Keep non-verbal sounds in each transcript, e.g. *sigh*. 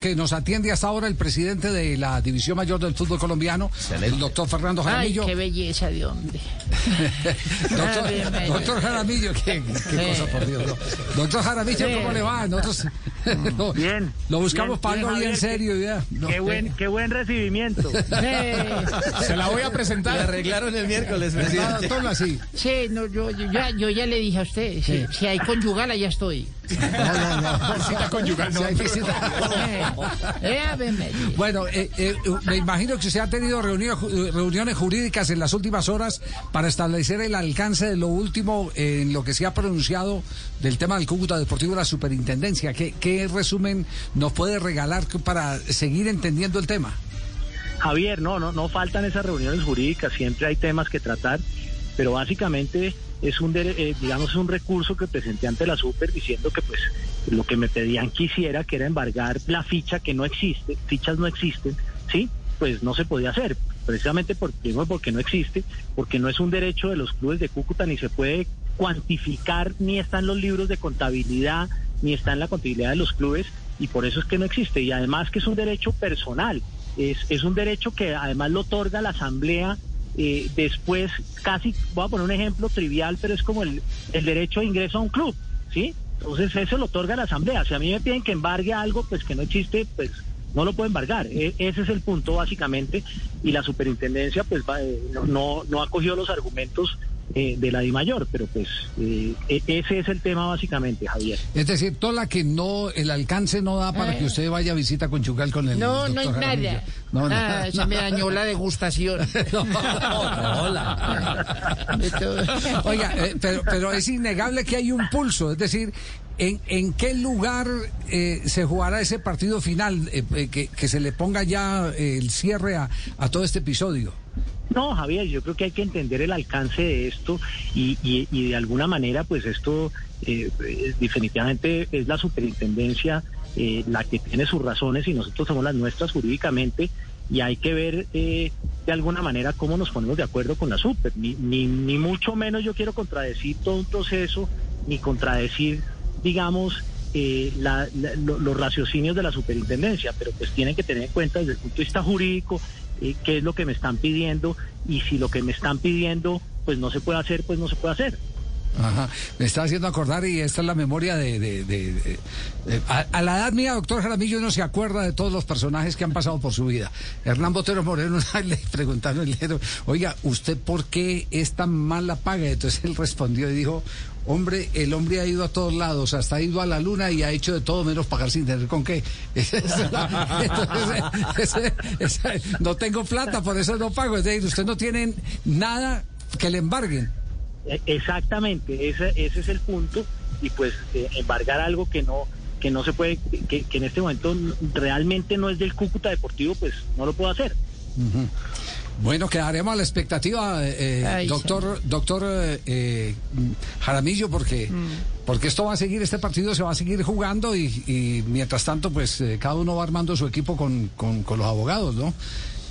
que nos atiende hasta ahora el presidente de la División Mayor del Fútbol Colombiano, el doctor Fernando Jaramillo. Ay, qué belleza de hombre. *laughs* doctor, Ah, doctor Jaramillo, qué, qué cosa por Dios. no. Doctor Jaramillo, ¿cómo le va? Nosotros lo, *laughs* Bien. lo buscamos para algo bien, serio. Ya. No, Qué buen, qué buen recibimiento. Se la voy a presentar. Le arreglaron el miércoles, presidente. toma así. sí, no, yo, yo ya, yo ya le dije a usted, si, si hay conyugal, allá estoy. Visita conyugal, no. Sí, hay visita. Eh, eh. Bueno, eh, eh, me imagino que usted ha tenido reuniones, reuniones jurídicas en las últimas horas para establecer el alcance de lo último en lo que se ha pronunciado del tema del Cúcuta Deportivo de la Superintendencia. ¿Qué, qué resumen nos puede regalar para seguir entendiendo el tema? Javier, no, no, no faltan esas reuniones jurídicas, siempre hay temas que tratar, pero básicamente es un, eh, digamos, un recurso que presenté ante la Super diciendo que pues lo que me pedían quisiera, que era embargar la ficha que no existe, fichas no existen, ¿sí? Pues no se podía hacer, precisamente porque no existe, porque no es un derecho de los clubes de Cúcuta, ni se puede cuantificar, ni está en los libros de contabilidad, ni está en la contabilidad de los clubes, y por eso es que no existe. Y además que es un derecho personal, es, es un derecho que además lo otorga la Asamblea eh, después, casi, voy a poner un ejemplo trivial, pero es como el, el derecho de ingreso a un club, ¿sí? Entonces eso lo otorga la Asamblea. Si a mí me piden que embargue algo, pues que no existe, pues no lo puedo embargar. E- ese es el punto básicamente. Y la superintendencia pues va, eh, no, no, cogido los argumentos eh, de la DIMAYOR, pero pues eh, e- ese es el tema básicamente, Javier. Es decir, toda la que no, el alcance no da para Eh. que usted vaya a visita conyugal con el No, no hay Jaramillo. nada. No, ah, se me dañó la degustación. *laughs* Hola. Oiga, eh, pero, pero es innegable que hay un pulso, es decir, ¿en, en qué lugar eh, se jugará ese partido final? Eh, eh, que, que se le ponga ya eh, el cierre a, a todo este episodio. No, Javier, yo creo que hay que entender el alcance de esto y, y- y de alguna manera, pues esto eh, definitivamente es la superintendencia eh, la que tiene sus razones y nosotros somos las nuestras jurídicamente y hay que ver eh, de alguna manera cómo nos ponemos de acuerdo con la super. Ni, ni, ni mucho menos yo quiero contradecir todo un proceso ni contradecir, digamos, eh, la- la- lo- los raciocinios de la superintendencia, pero pues tienen que tener en cuenta desde el punto de vista jurídico eh, qué es lo que me están pidiendo y si lo que me están pidiendo pues no se puede hacer, pues no se puede hacer. Ajá. Me está haciendo acordar y esta es la memoria de... a, la edad mía, doctor Jaramillo, uno se acuerda de todos los personajes que han pasado por su vida. Hernán Botero Moreno *laughs* le preguntaron, oiga, ¿usted por qué es tan mala paga? Entonces él respondió y dijo, hombre, el hombre ha ido a todos lados, hasta ha ido a la luna y ha hecho de todo menos pagar sin tener con qué. *laughs* Entonces, no tengo plata, por eso no pago. Es decir, usted no tiene nada que le embarguen. Eh, Exactamente, ese, ese es el punto y pues eh, embargar algo que no que no se puede, que, que en este momento realmente no es del Cúcuta Deportivo, pues no lo puedo hacer. Bueno, quedaremos a la expectativa, eh, Ay, doctor, doctor eh, eh, Jaramillo, porque, porque esto va a seguir, este partido se va a seguir jugando y, y mientras tanto, pues eh, cada uno va armando su equipo con, con, con los abogados, ¿no?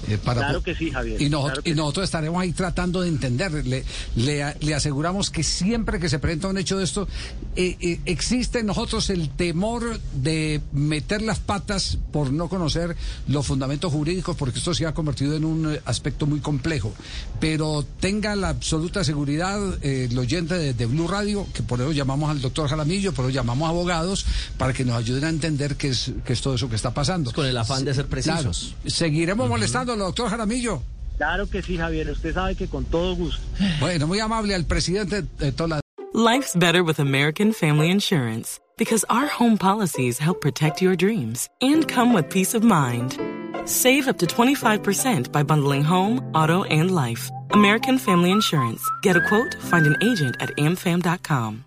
Eh, para Claro que sí, Javier, Y, claro sí. nosotros estaremos ahí tratando de entender. Le, le, le aseguramos que siempre que se presenta un hecho de esto, eh, eh, existe en nosotros el temor de meter las patas por no conocer los fundamentos jurídicos, porque esto se ha convertido en un aspecto muy complejo. Pero tenga la absoluta seguridad, eh, el oyente de, de Blue Radio, que por eso llamamos al doctor Jaramillo, por eso llamamos abogados, para que nos ayuden a entender qué es, qué es todo eso que está pasando. Con el afán de ser Claro. precisos. Seguiremos molestándolo, doctor Jaramillo. Claro que sí, Javier, usted sabe que con todo gusto. Bueno, muy amable al presidente de toda la Life's better with American Family Insurance because our home policies help protect your dreams and come with peace of mind. Save up to 25% by bundling home, auto, and life. American Family Insurance. Get a quote, find an agent at amfam.com.